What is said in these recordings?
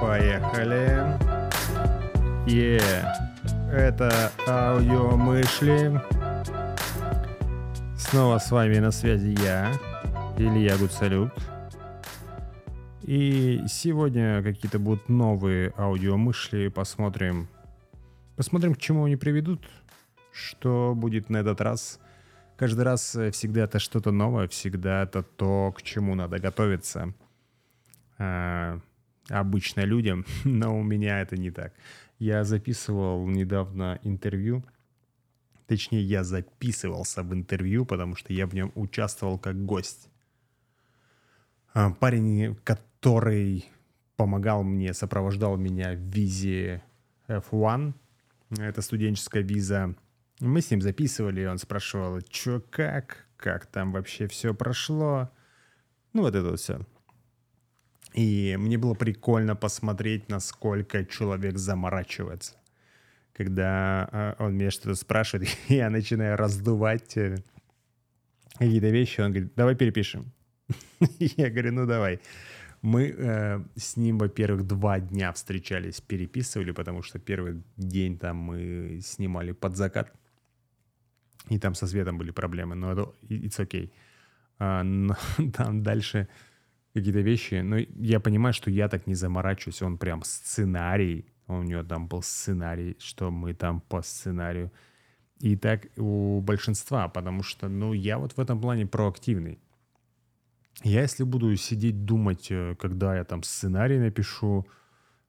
Поехали. Е, это аудиомышли. Снова с вами на связи я, Илья Гуцалюк. И сегодня какие-то будут новые аудиомышли. Посмотрим, посмотрим, к чему они приведут, что будет на этот раз. Каждый раз всегда это что-то новое, всегда это то, к чему надо готовиться. А, обычно людям, но у меня это не так. Я записывал недавно интервью, точнее, я записывался в интервью, потому что я в нем участвовал как гость. А, парень, который помогал мне, сопровождал меня в визе F1, это студенческая виза. Мы с ним записывали, он спрашивал, что как, как там вообще все прошло. Ну, вот это вот все. И мне было прикольно посмотреть, насколько человек заморачивается. Когда э, он меня что-то спрашивает, я начинаю раздувать э, какие-то вещи, он говорит, давай перепишем. Я говорю, ну давай. Мы э, с ним, во-первых, два дня встречались, переписывали, потому что первый день там мы снимали под закат, и там со светом были проблемы, но это it's okay. А, но там дальше какие-то вещи. Но я понимаю, что я так не заморачиваюсь. Он прям сценарий. У него там был сценарий, что мы там по сценарию. И так у большинства, потому что, ну, я вот в этом плане проактивный. Я если буду сидеть думать, э, когда я там сценарий напишу,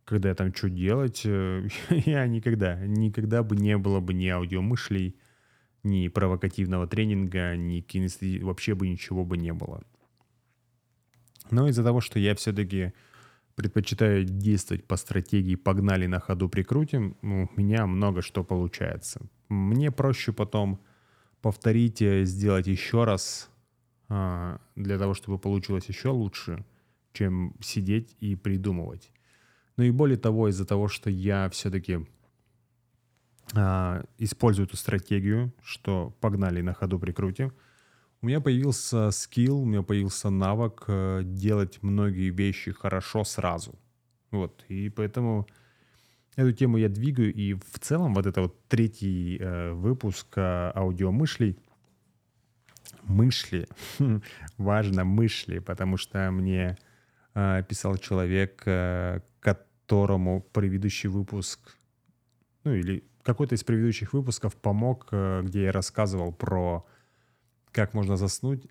когда я там что делать, э, я никогда, никогда бы не было бы ни аудиомышлей, ни провокативного тренинга, ни кинестези, вообще бы ничего бы не было. Но из-за того, что я все-таки предпочитаю действовать по стратегии «погнали на ходу прикрутим», у меня много что получается. Мне проще потом повторить, э, сделать еще раз, для того, чтобы получилось еще лучше, чем сидеть и придумывать. Ну и более того, из-за того, что я все-таки а, использую эту стратегию, что погнали на ходу прикрутим, у меня появился скилл, у меня появился навык э, делать многие вещи хорошо сразу. Вот, и поэтому эту тему я двигаю, и в целом вот это вот третий э, выпуск э, аудиомышлей, мышли, важно мышли, потому что мне э, писал человек, э, которому предыдущий выпуск, ну или какой-то из предыдущих выпусков помог, э, где я рассказывал про как можно заснуть,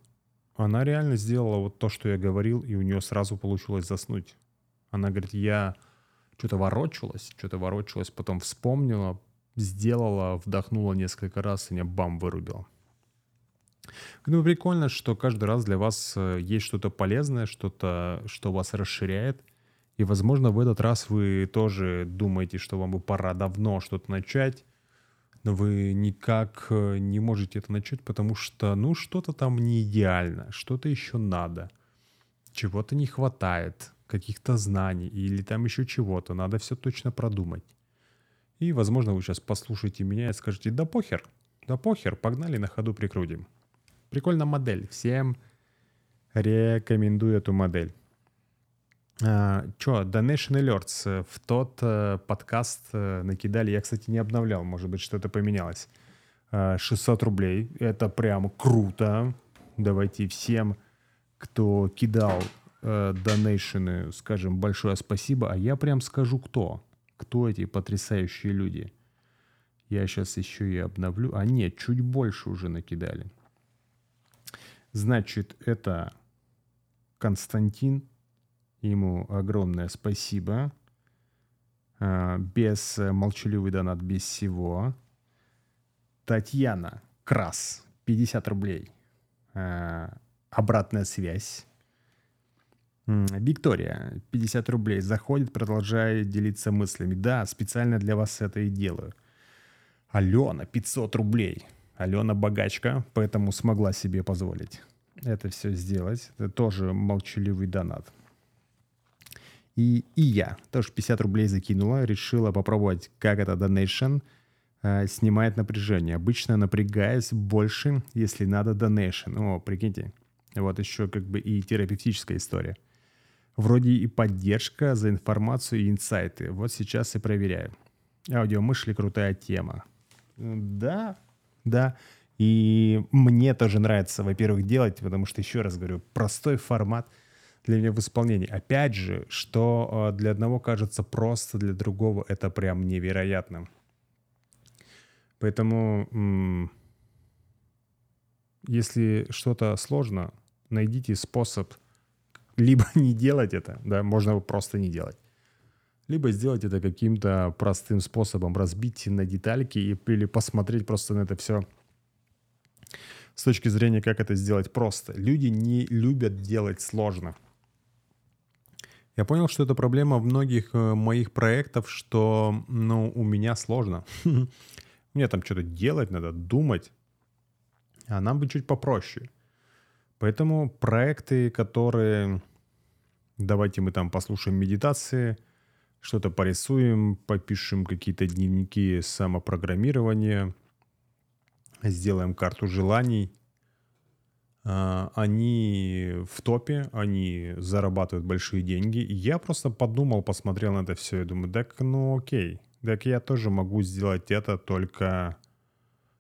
она реально сделала вот то, что я говорил, и у нее сразу получилось заснуть. Она говорит, я что-то ворочалась, что-то ворочалась, потом вспомнила, сделала, вдохнула несколько раз, и меня бам вырубила. Ну, прикольно, что каждый раз для вас э, есть что-то полезное, что-то, что вас расширяет. И, возможно, в этот раз вы тоже думаете, что вам бы пора давно что-то начать, но вы никак э, не можете это начать, потому что, ну, что-то там не идеально, что-то еще надо, чего-то не хватает, каких-то знаний или там еще чего-то, надо все точно продумать. И, возможно, вы сейчас послушаете меня и скажете, да похер, да похер, погнали на ходу прикрутим. Прикольная модель, всем рекомендую эту модель. А, Че, Donation Alerts э, в тот э, подкаст э, накидали. Я, кстати, не обновлял, может быть, что-то поменялось. 600 рублей. Это прям круто. Давайте всем, кто кидал э, донейшены, скажем большое спасибо. А я прям скажу, кто. Кто эти потрясающие люди. Я сейчас еще и обновлю. А нет, чуть больше уже накидали. Значит, это Константин Ему огромное спасибо. А, без э, молчаливый донат, без всего. Татьяна Крас, 50 рублей. А, обратная связь. Виктория, 50 рублей. Заходит, продолжает делиться мыслями. Да, специально для вас это и делаю. Алена, 500 рублей. Алена богачка, поэтому смогла себе позволить это все сделать. Это тоже молчаливый донат. И, и я тоже 50 рублей закинула, решила попробовать, как это donation э, снимает напряжение. Обычно напрягаюсь больше, если надо donation. О, прикиньте. Вот еще как бы и терапевтическая история. Вроде и поддержка за информацию и инсайты. Вот сейчас и проверяю. Аудиомышли крутая тема. Да, да. И мне тоже нравится, во-первых, делать, потому что, еще раз говорю, простой формат для меня в исполнении. Опять же, что э, для одного кажется просто, для другого это прям невероятно. Поэтому, если что-то сложно, найдите способ либо не делать это, да, можно просто не делать, либо сделать это каким-то простым способом, разбить на детальки или посмотреть просто на это все с точки зрения, как это сделать просто. Люди не любят делать сложно. Я понял, что это проблема многих э, моих проектов, что, ну, у меня сложно. Мне там что-то делать надо, думать, а нам бы чуть попроще. Поэтому проекты, которые... Давайте мы там послушаем медитации, что-то порисуем, попишем какие-то дневники самопрограммирования, сделаем карту желаний. А, они в топе, они зарабатывают большие деньги. Я просто подумал, посмотрел на это все и думаю, так ну окей, так я тоже могу сделать это только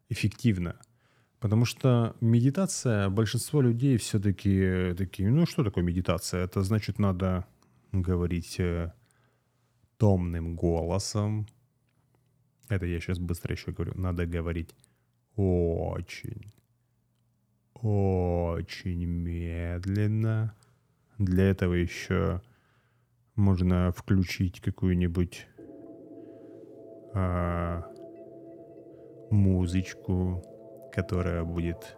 эффективно. Потому что медитация, большинство людей все-таки такие, ну что такое медитация? Это значит надо говорить э, томным голосом. Это я сейчас быстро еще говорю. Надо говорить очень, очень медленно. Для этого еще можно включить какую-нибудь а, музычку, которая будет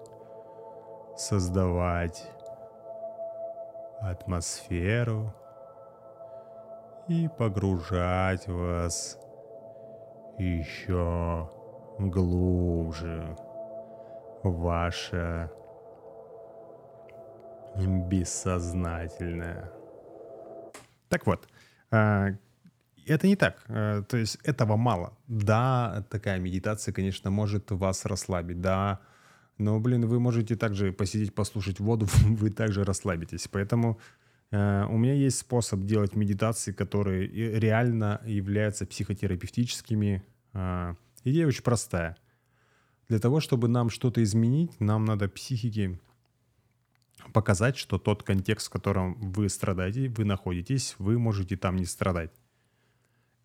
создавать атмосферу и погружать вас еще глубже ваше бессознательное. Так вот, а, это не так. Э, то есть этого мало. Да, такая медитация, конечно, может вас расслабить. Да, но, блин, вы можете также посидеть, послушать воду, вы также расслабитесь. Поэтому у меня есть способ делать медитации, которые реально являются психотерапевтическими. Э, идея очень простая. Для того, чтобы нам что-то изменить, нам надо психике показать, что тот контекст, в котором вы страдаете, вы находитесь, вы можете там не страдать.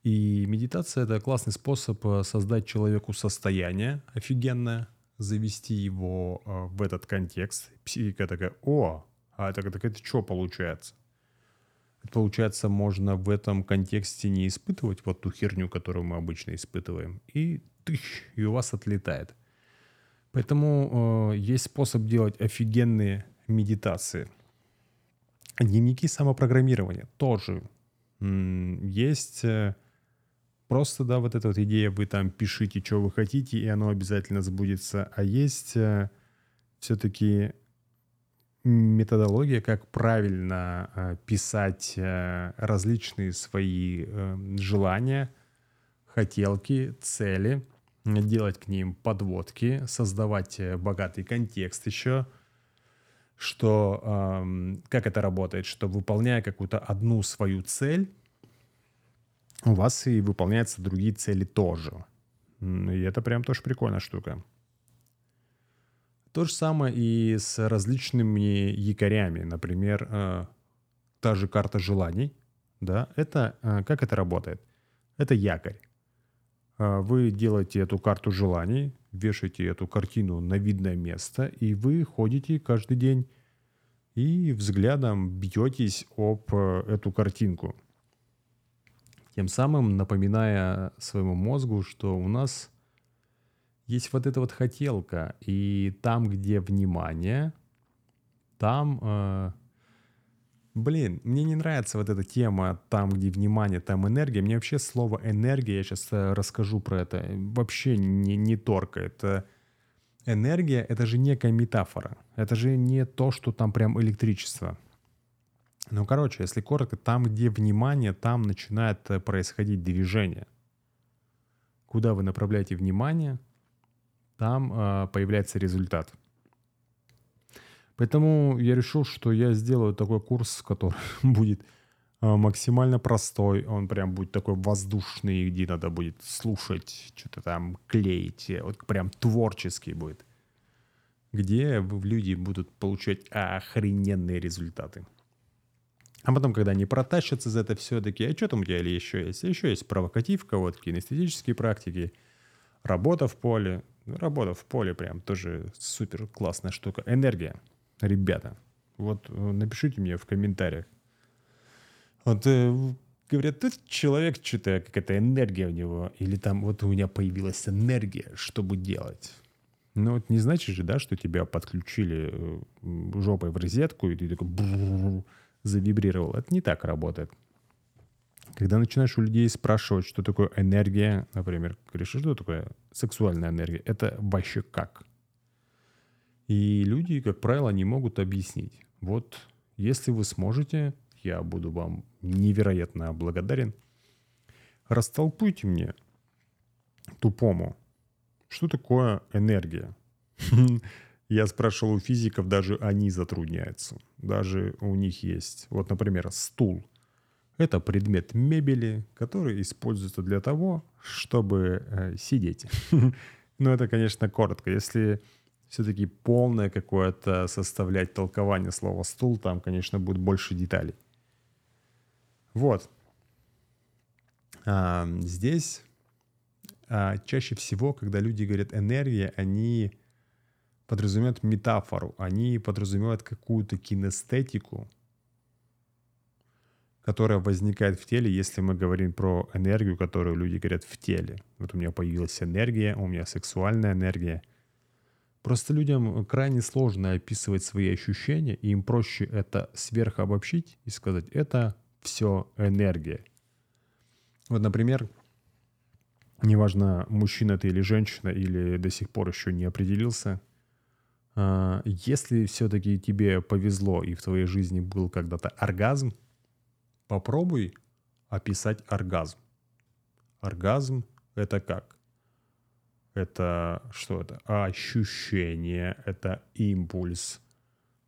И медитация — это классный способ э, создать человеку состояние офигенное, завести его э, в этот контекст. Психика такая, о, а это, так это что получается? Получается, можно в этом контексте не испытывать вот ту херню, которую мы обычно испытываем, и тыщ, и у вас отлетает. Поэтому э, есть способ делать офигенные медитации. Дневники самопрограммирования тоже м- есть. Э, Просто, да, вот эта вот идея, вы там пишите, что вы хотите, и оно обязательно сбудется. А есть э, все-таки методология, как правильно э, писать э, различные свои э, желания, хотелки, цели, делать к ним подводки, создавать богатый контекст еще, что э, как это работает, что выполняя какую-то одну свою цель, у вас и выполняются другие цели тоже. И это прям тоже прикольная штука. То же самое и с различными якорями. Например, э, та же карта желаний. Да, это э, как это работает? Это якорь. Э, вы делаете эту карту желаний, вешаете эту картину на видное место, и вы ходите каждый день и взглядом бьетесь об эту картинку – тем самым напоминая своему мозгу, что у нас есть вот эта вот хотелка, и там, где внимание, там, э, блин, мне не нравится вот эта тема, там, где внимание, там энергия. Мне вообще слово энергия, я сейчас э, расскажу про это, вообще не, не торкает. Энергия — это же некая метафора, это же не то, что там прям электричество. Ну, короче, если коротко, там, где внимание, там начинает э, происходить движение. Куда вы направляете внимание, там э, появляется результат. Поэтому я решил, что я сделаю такой курс, который будет э, максимально простой. Он прям будет такой воздушный, где надо будет слушать, что-то там клеить. Вот прям творческий будет. Где люди будут получать охрененные результаты. А потом, когда они протащатся за это все, такие, а что там у тебя еще есть? Еще есть провокативка, вот кинестетические практики, работа в поле. Работа в поле прям тоже супер классная штука. Энергия. Ребята, вот э, напишите мне в комментариях. Вот э, говорят, тут человек что-то, какая-то энергия у него, или там вот у меня появилась энергия, чтобы делать. Ну вот не значит же, да, что тебя подключили э, жопой в розетку, и ты такой завибрировал. Это не так работает. Когда начинаешь у людей спрашивать, что такое энергия, например, говоришь, что такое сексуальная энергия, это вообще как? И люди, как правило, не могут объяснить. Вот если вы сможете, я буду вам невероятно благодарен. Растолкуйте мне, тупому, что такое энергия. Я спрашивал у физиков, даже они затрудняются. Даже у них есть, вот, например, стул. Это предмет мебели, который используется для того, чтобы э, сидеть. Но это, конечно, коротко. Если все-таки полное какое-то составлять толкование слова стул, там, конечно, будет больше деталей. Вот. А, здесь а, чаще всего, когда люди говорят энергия, они подразумевают метафору, они подразумевают какую-то кинестетику, которая возникает в теле, если мы говорим про энергию, которую люди говорят в теле. Вот у меня появилась энергия, у меня сексуальная энергия. Просто людям крайне сложно описывать свои ощущения, и им проще это сверхобобщить и сказать, это все энергия. Вот, например, неважно, мужчина ты или женщина, или до сих пор еще не определился, а, если все-таки тебе повезло и в твоей жизни был когда-то оргазм, попробуй описать оргазм. Оргазм — это как? Это что это? Ощущение, это импульс.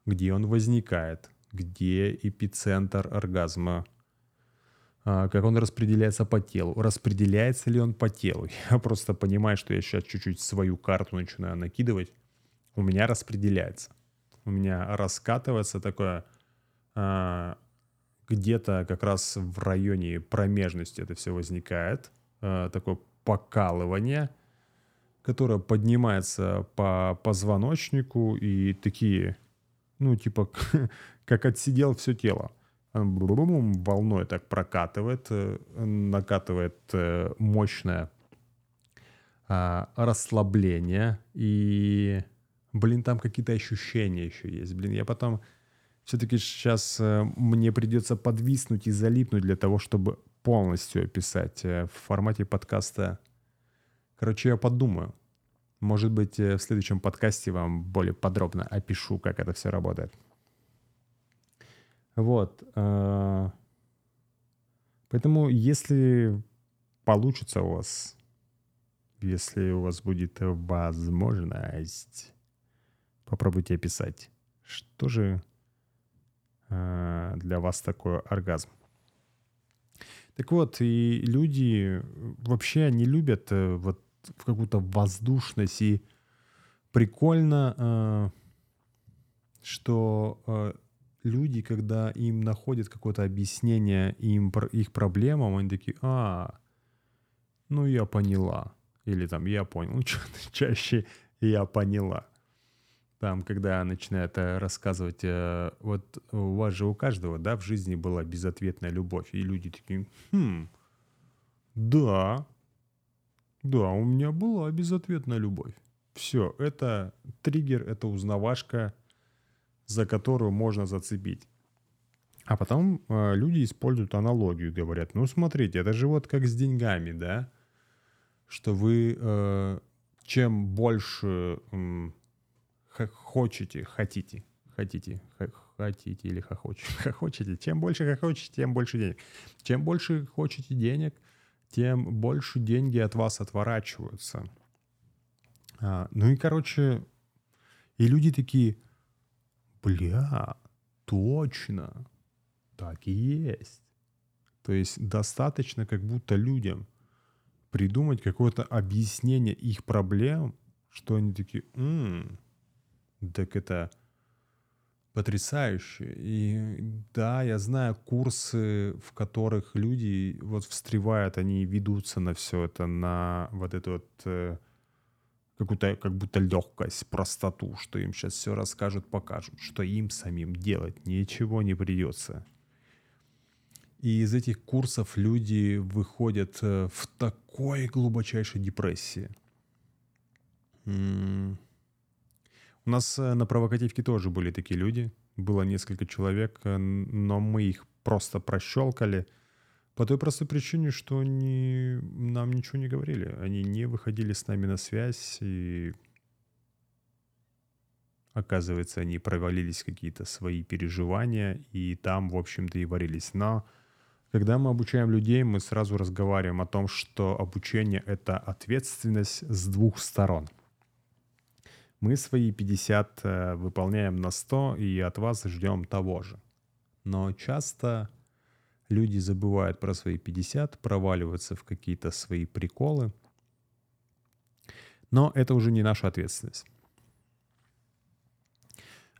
Где он возникает? Где эпицентр оргазма? А, как он распределяется по телу? Распределяется ли он по телу? Я просто понимаю, что я сейчас чуть-чуть свою карту начинаю накидывать у меня распределяется. У меня раскатывается такое а, где-то как раз в районе промежности это все возникает. А, такое покалывание, которое поднимается по позвоночнику и такие, ну, типа, как отсидел все тело. Волной так прокатывает, э, накатывает э, мощное а, расслабление и блин, там какие-то ощущения еще есть. Блин, я потом все-таки сейчас э, мне придется подвиснуть и залипнуть для того, чтобы полностью описать э, в формате подкаста. Короче, я подумаю. Может быть, э, в следующем подкасте вам более подробно опишу, как это все работает. Вот. Поэтому, если получится у вас, если у вас будет возможность Попробуйте описать, что же для вас такое оргазм. Так вот, и люди вообще не любят э, вот в какую-то воздушность. И прикольно, э, что э, люди, когда им находят какое-то объяснение им их проблемам, они такие, а, ну я поняла, или там я понял, ну, чаще я поняла там, когда начинает э, рассказывать, э, вот у вас же у каждого, да, в жизни была безответная любовь, и люди такие, хм, да, да, у меня была безответная любовь. Все, это триггер, это узнавашка, за которую можно зацепить. А потом э, люди используют аналогию, говорят, ну смотрите, это же вот как с деньгами, да, что вы э, чем больше э, хотите, хотите, хотите, хотите или хохочете. Хохочете. Чем больше хохочете, тем больше денег. Чем больше хочете денег, тем больше деньги от вас отворачиваются. А, ну и, короче, и люди такие, бля, точно, так и есть. То есть достаточно как будто людям придумать какое-то объяснение их проблем, что они такие, м-м, так это потрясающе. И да, я знаю курсы, в которых люди вот встревают, они ведутся на все это, на вот эту вот э, какую-то как будто легкость, простоту, что им сейчас все расскажут, покажут, что им самим делать ничего не придется. И из этих курсов люди выходят э, в такой глубочайшей депрессии. У нас э, на провокативке тоже были такие люди. Было несколько человек, э, но мы их просто прощелкали по той простой причине, что они нам ничего не говорили. Они не выходили с нами на связь, и оказывается, они провалились какие-то свои переживания, и там, в общем-то, и варились. Но когда мы обучаем людей, мы сразу разговариваем о том, что обучение — это ответственность с двух сторон — мы свои 50 э, выполняем на 100 и от вас ждем того же. Но часто люди забывают про свои 50, проваливаются в какие-то свои приколы. Но это уже не наша ответственность.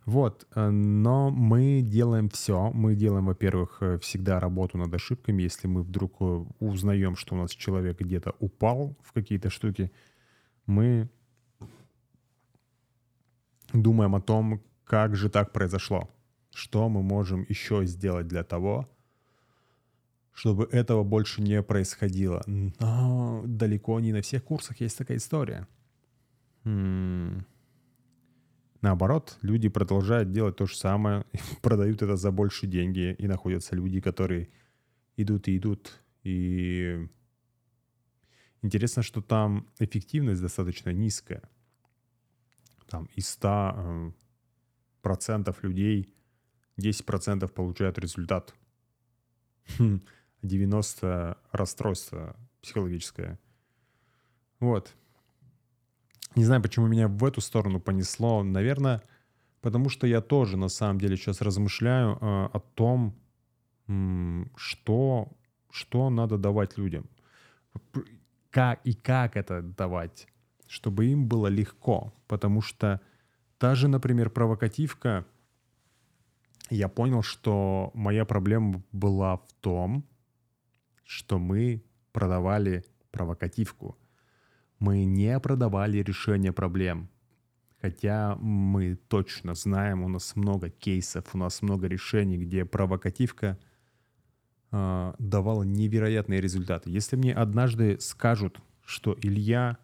Вот, э, но мы делаем все. Мы делаем, во-первых, э, всегда работу над ошибками. Если мы вдруг узнаем, что у нас человек где-то упал в какие-то штуки, мы думаем о том, как же так произошло, что мы можем еще сделать для того, чтобы этого больше не происходило. Но далеко не на всех курсах есть такая история. М-м. Наоборот, люди продолжают делать то же самое, продают это за больше деньги, и находятся люди, которые идут и идут. И интересно, что там эффективность достаточно низкая там из 100 э, процентов людей 10 процентов получают результат. 90 расстройство психологическое. Вот. Не знаю, почему меня в эту сторону понесло. Наверное, потому что я тоже на самом деле сейчас размышляю э, о том, что, что надо давать людям. Как и как это давать чтобы им было легко. Потому что та же, например, провокативка, я понял, что моя проблема была в том, что мы продавали провокативку. Мы не продавали решение проблем. Хотя мы точно знаем, у нас много кейсов, у нас много решений, где провокативка э, давала невероятные результаты. Если мне однажды скажут, что Илья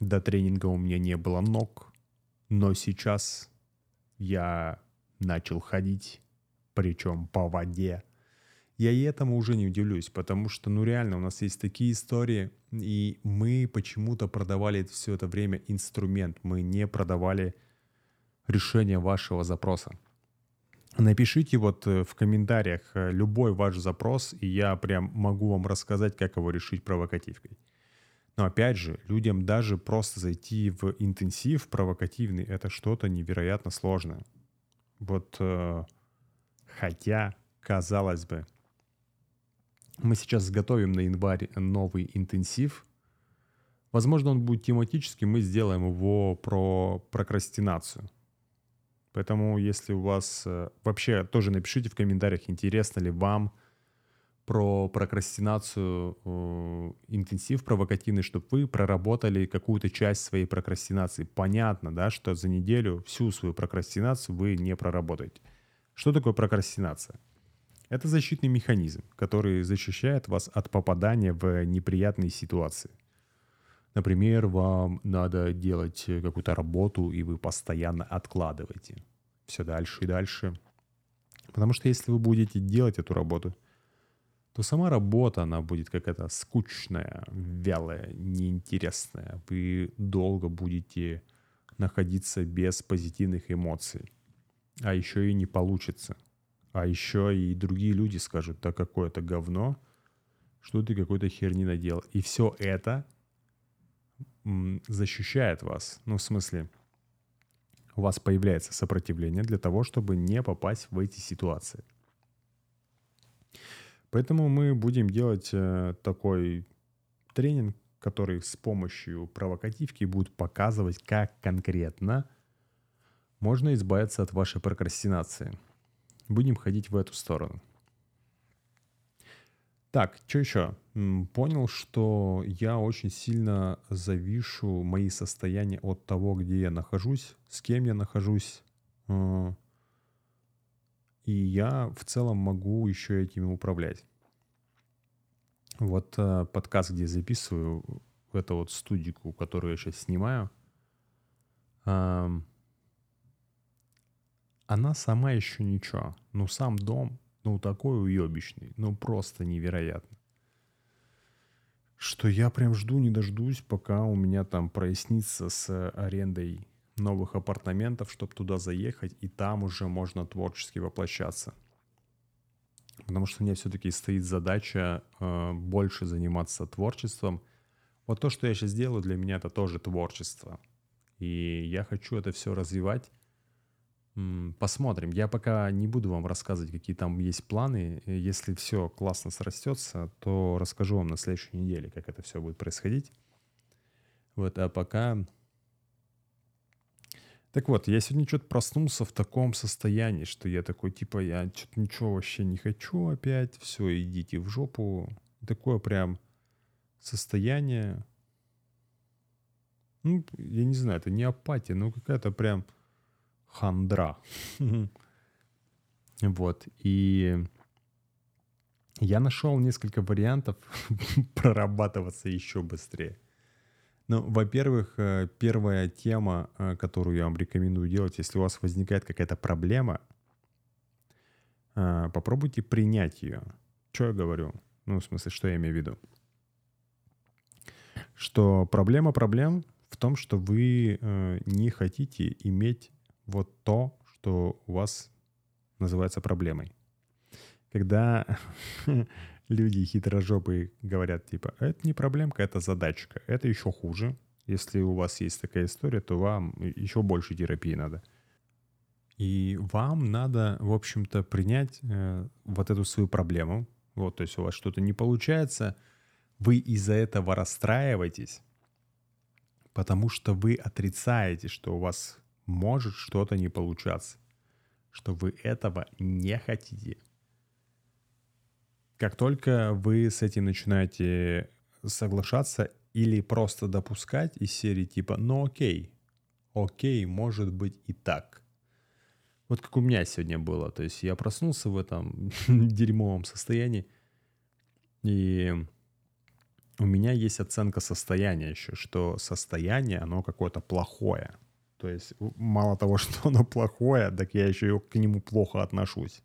до тренинга у меня не было ног, но сейчас я начал ходить, причем по воде. Я и этому уже не удивлюсь, потому что, ну реально, у нас есть такие истории, и мы почему-то продавали все это время инструмент, мы не продавали решение вашего запроса. Напишите вот э, в комментариях э, любой ваш запрос, и я прям могу вам рассказать, как его решить провокативкой. Но опять же, людям даже просто зайти в интенсив провокативный — это что-то невероятно сложное. Вот э, хотя, казалось бы, мы сейчас готовим на январь новый интенсив. Возможно, он будет тематический, мы сделаем его про прокрастинацию. Поэтому, если у вас... Э, вообще, тоже напишите в комментариях, интересно ли вам — про прокрастинацию, э, интенсив провокативный, чтобы вы проработали какую-то часть своей прокрастинации. Понятно, да, что за неделю всю свою прокрастинацию вы не проработаете. Что такое прокрастинация? Это защитный механизм, который защищает вас от попадания в неприятные ситуации. Например, вам надо делать какую-то работу, и вы постоянно откладываете. Все дальше и дальше. Потому что если вы будете делать эту работу – то сама работа, она будет какая-то скучная, вялая, неинтересная. Вы долго будете находиться без позитивных эмоций. а еще и не получится. А еще и другие люди скажут, да какое это говно, что ты какой-то херни наделал. И все это защищает вас. Ну, в смысле, у вас появляется сопротивление для того, чтобы не попасть в эти ситуации. Поэтому мы будем делать э, такой тренинг, который с помощью провокативки будет показывать, как конкретно можно избавиться от вашей прокрастинации. Будем ходить в эту сторону. Так, что еще? Понял, что я очень сильно завишу мои состояния от того, где я нахожусь, с кем я нахожусь. И я в целом могу еще этим управлять. Вот э, подкаст, где я записываю, это вот студику, которую я сейчас снимаю, она сама еще ничего. Но сам дом ну, такой уебищный, ну, просто невероятно. Что я прям жду, не дождусь, пока у меня там прояснится с арендой новых апартаментов, чтобы туда заехать, и там уже можно творчески воплощаться. Потому что меня все-таки стоит задача э, больше заниматься творчеством. Вот то, что я сейчас делаю, для меня это тоже творчество. И я хочу это все развивать Посмотрим. Я пока не буду вам рассказывать, какие там есть планы. Если все классно срастется, то расскажу вам на следующей неделе, как это все будет происходить. Вот, а пока... Так вот, я сегодня что-то проснулся в таком состоянии, что я такой, типа, я что-то ничего вообще не хочу опять, все, идите в жопу. Такое прям состояние, ну, я не знаю, это не апатия, но какая-то прям хандра. Вот. И я нашел несколько вариантов прорабатываться еще быстрее. Ну, во-первых, э, первая тема, э, которую я вам рекомендую делать, если у вас возникает какая-то проблема, э, попробуйте принять ее. Что я говорю? Ну, в смысле, что я имею в виду? Что проблема проблем в том, что вы не хотите иметь вот то, что у вас называется проблемой. Когда люди хитрожопые говорят, типа, это не проблемка, это задачка. Это еще хуже. Если у вас есть такая история, то вам еще больше терапии надо. И вам надо, в общем-то, принять э, вот эту свою проблему. Вот, то есть у вас что-то не получается, вы из-за этого расстраиваетесь, потому что вы отрицаете, что у вас может что-то не получаться, что вы этого не хотите. Как только вы с этим начинаете соглашаться или просто допускать из серии типа «ну окей, окей, может быть и так». Вот как у меня сегодня было. То есть я проснулся в этом дерьмовом состоянии, и у меня есть оценка состояния еще, что состояние, оно какое-то плохое – то есть мало того, что оно плохое, так я еще к нему плохо отношусь.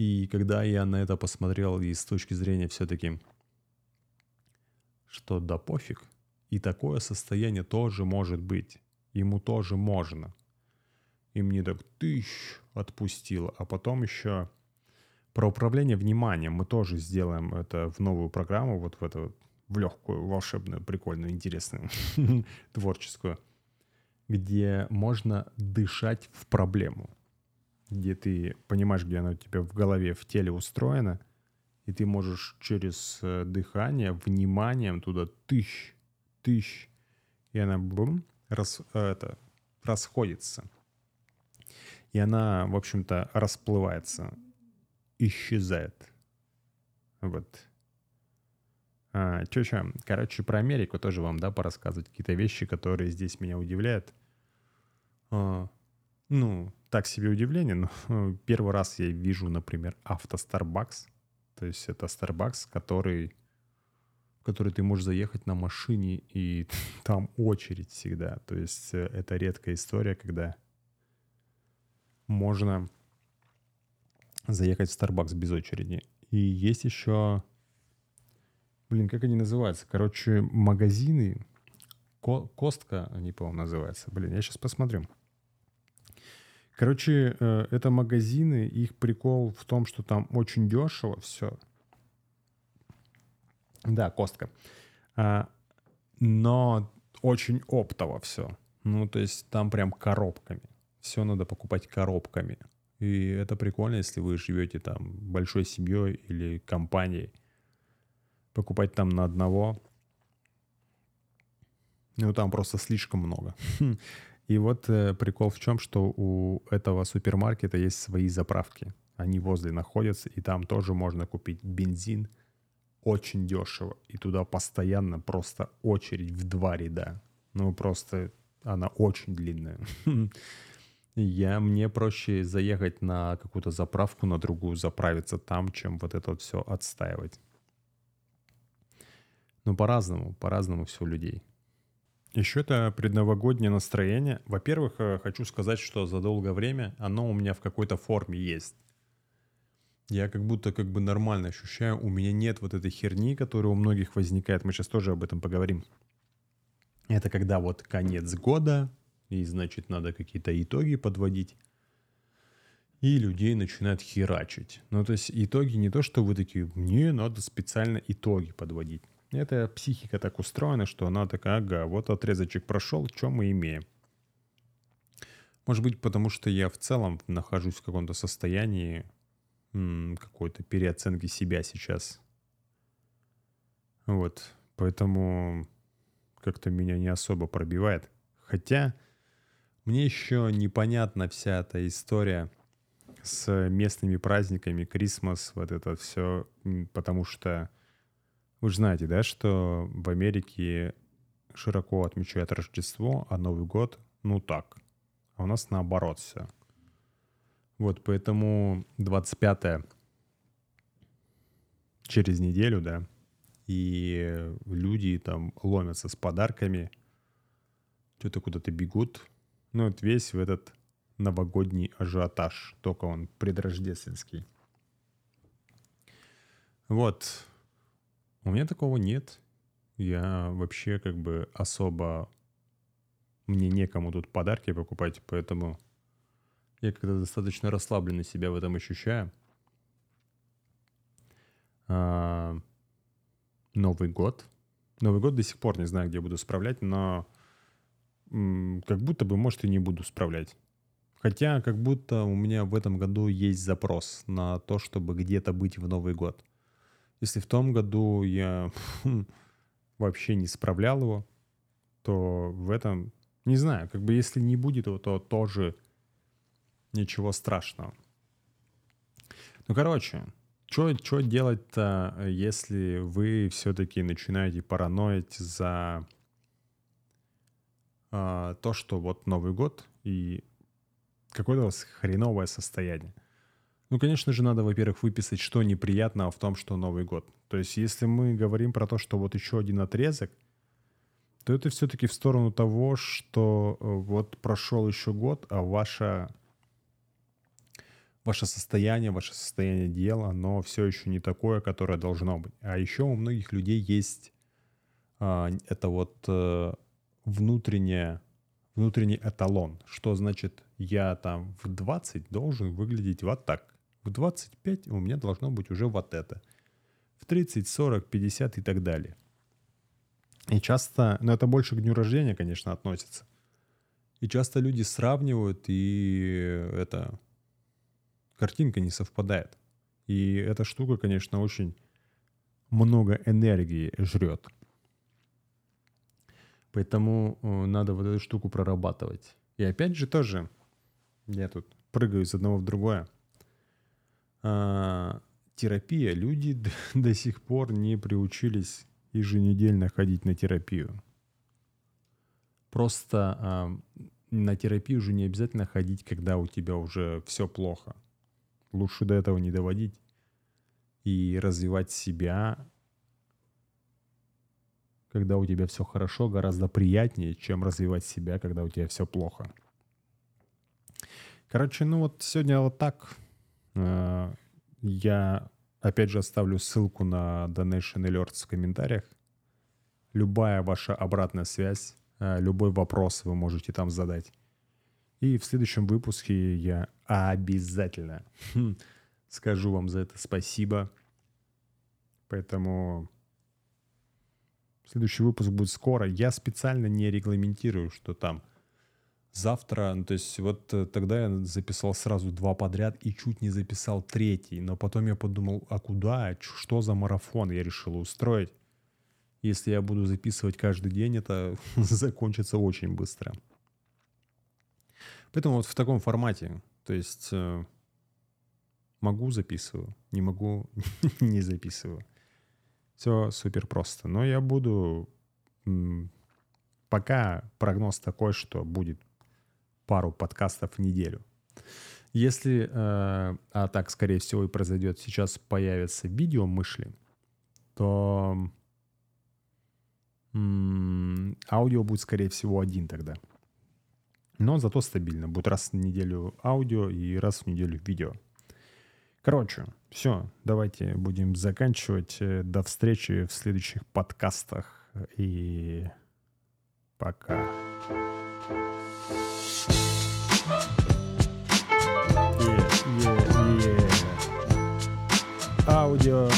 И когда я на это посмотрел и с точки зрения все-таки, что да пофиг, и такое состояние тоже может быть, ему тоже можно. И мне так тыщ отпустило. А потом еще про управление вниманием мы тоже сделаем это в новую программу, вот в эту в легкую, волшебную, прикольную, интересную, творческую – где можно дышать в проблему, где ты понимаешь, где она у тебя в голове, в теле устроена, и ты можешь через э, дыхание, вниманием туда тыщ, тыщ, и она бум, рас, э, это, расходится. И она, в общем-то, расплывается, исчезает. Вот. А, что еще? Короче, про Америку тоже вам, да, порассказывать. Какие-то вещи, которые здесь меня удивляют. А, ну, так себе удивление, но первый раз я вижу, например, авто Starbucks. То есть это Starbucks, который, в который ты можешь заехать на машине, и там очередь всегда. То есть э, это редкая история, когда можно заехать в Starbucks без очереди. И есть еще... Блин, как они называются? Короче, магазины. Костка, они, по-моему, называются. Блин, я сейчас посмотрю Короче, э, это магазины, их прикол в том, что там очень дешево все. Да, костка. А, но очень оптово все. Ну, то есть там прям коробками. Все надо покупать коробками. И это прикольно, если вы живете там большой семьей или компанией. Покупать там на одного. Ну, там просто слишком много. И вот э, прикол в чем, что у этого супермаркета есть свои заправки. Они возле находятся, и там тоже можно купить бензин очень дешево. И туда постоянно просто очередь в два ряда. Ну, просто она очень длинная. Я, мне проще заехать на какую-то заправку, на другую, заправиться там, чем вот это вот все отстаивать. Ну, по-разному, по-разному все у людей. Еще это предновогоднее настроение. Во-первых, э, хочу сказать, что за долгое время оно у меня в какой-то форме есть. Я как будто как бы нормально ощущаю, у меня нет вот этой херни, которая у многих возникает. Мы сейчас тоже об этом поговорим. Это когда вот конец года, и значит надо какие-то итоги подводить. И людей начинают херачить. Ну, то есть итоги не то, что вы такие, мне надо специально итоги подводить. Это психика так устроена, что она такая, ага, вот отрезочек прошел, что мы имеем. Может быть, потому что я в целом нахожусь в каком-то состоянии какой-то переоценки себя сейчас. Вот, поэтому как-то меня не особо пробивает. Хотя мне еще непонятна вся эта история с местными праздниками, Крисмас, вот это все, потому что вы же знаете, да, что в Америке широко отмечают Рождество, а Новый год, ну так. А у нас наоборот все. Вот, поэтому 25 через неделю, да, и люди там ломятся с подарками, что-то куда-то бегут. Ну, вот весь в этот новогодний ажиотаж, только он предрождественский. Вот, у меня такого нет. Я вообще как бы особо... Мне некому тут подарки покупать, поэтому я как-то достаточно расслабленно себя в этом ощущаю. А, Новый год. Новый год до сих пор не знаю, где буду справлять, но как будто бы, может, и не буду справлять. Хотя как будто у меня в этом году есть запрос на то, чтобы где-то быть в Новый год. Если в том году я вообще не справлял его, то в этом, не знаю, как бы если не будет его, то тоже ничего страшного. Ну, короче, что делать-то, если вы все-таки начинаете параноить за э, то, что вот Новый год и какое-то у вас хреновое состояние? Ну, конечно же, надо, во-первых, выписать, что неприятного в том, что Новый год. То есть, если мы говорим про то, что вот еще один отрезок, то это все-таки в сторону того, что э, вот прошел еще год, а ваша, ваше состояние, ваше состояние дела, оно все еще не такое, которое должно быть. А еще у многих людей есть а, это вот а, внутреннее, внутренний эталон. Что значит, я там в 20 должен выглядеть вот так. В 25 у меня должно быть уже вот это. В 30, 40, 50 и так далее. И часто, но это больше к дню рождения, конечно, относится. И часто люди сравнивают, и эта картинка не совпадает. И эта штука, конечно, очень много энергии жрет. Поэтому э, надо вот эту штуку прорабатывать. И опять же тоже, я тут прыгаю из одного в другое а, терапия. Люди до, сих пор не приучились еженедельно ходить на терапию. Просто а, на терапию уже не обязательно ходить, когда у тебя уже все плохо. Лучше до этого не доводить и развивать себя, когда у тебя все хорошо, гораздо приятнее, чем развивать себя, когда у тебя все плохо. Короче, ну вот сегодня вот так. Э, я, опять же, оставлю ссылку на Donation Alerts в комментариях. Любая ваша обратная связь, э, любой вопрос вы можете там задать. И в следующем выпуске я обязательно хм, скажу вам за это спасибо. Поэтому следующий выпуск будет скоро. Я специально не регламентирую, что там завтра, ну, то есть вот э, тогда я записал сразу два подряд и чуть не записал третий, но потом я подумал, а куда, что за марафон я решил устроить. Если я буду записывать каждый день, это закончится очень быстро. Поэтому вот в таком формате, то есть э, могу записываю, не могу не записываю. Все супер просто. Но я буду... Пока прогноз такой, что будет пару подкастов в неделю. Если, э, а так, скорее всего, и произойдет, сейчас появится видео мышли, то аудио будет, скорее всего, один тогда. Но зато стабильно. Будет раз в неделю аудио и раз в неделю видео. Короче, все, давайте будем заканчивать. Э, до встречи в следующих подкастах. И пока. Yeah, Аудио,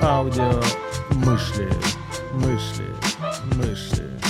аудио, мышли, мышли, мышли.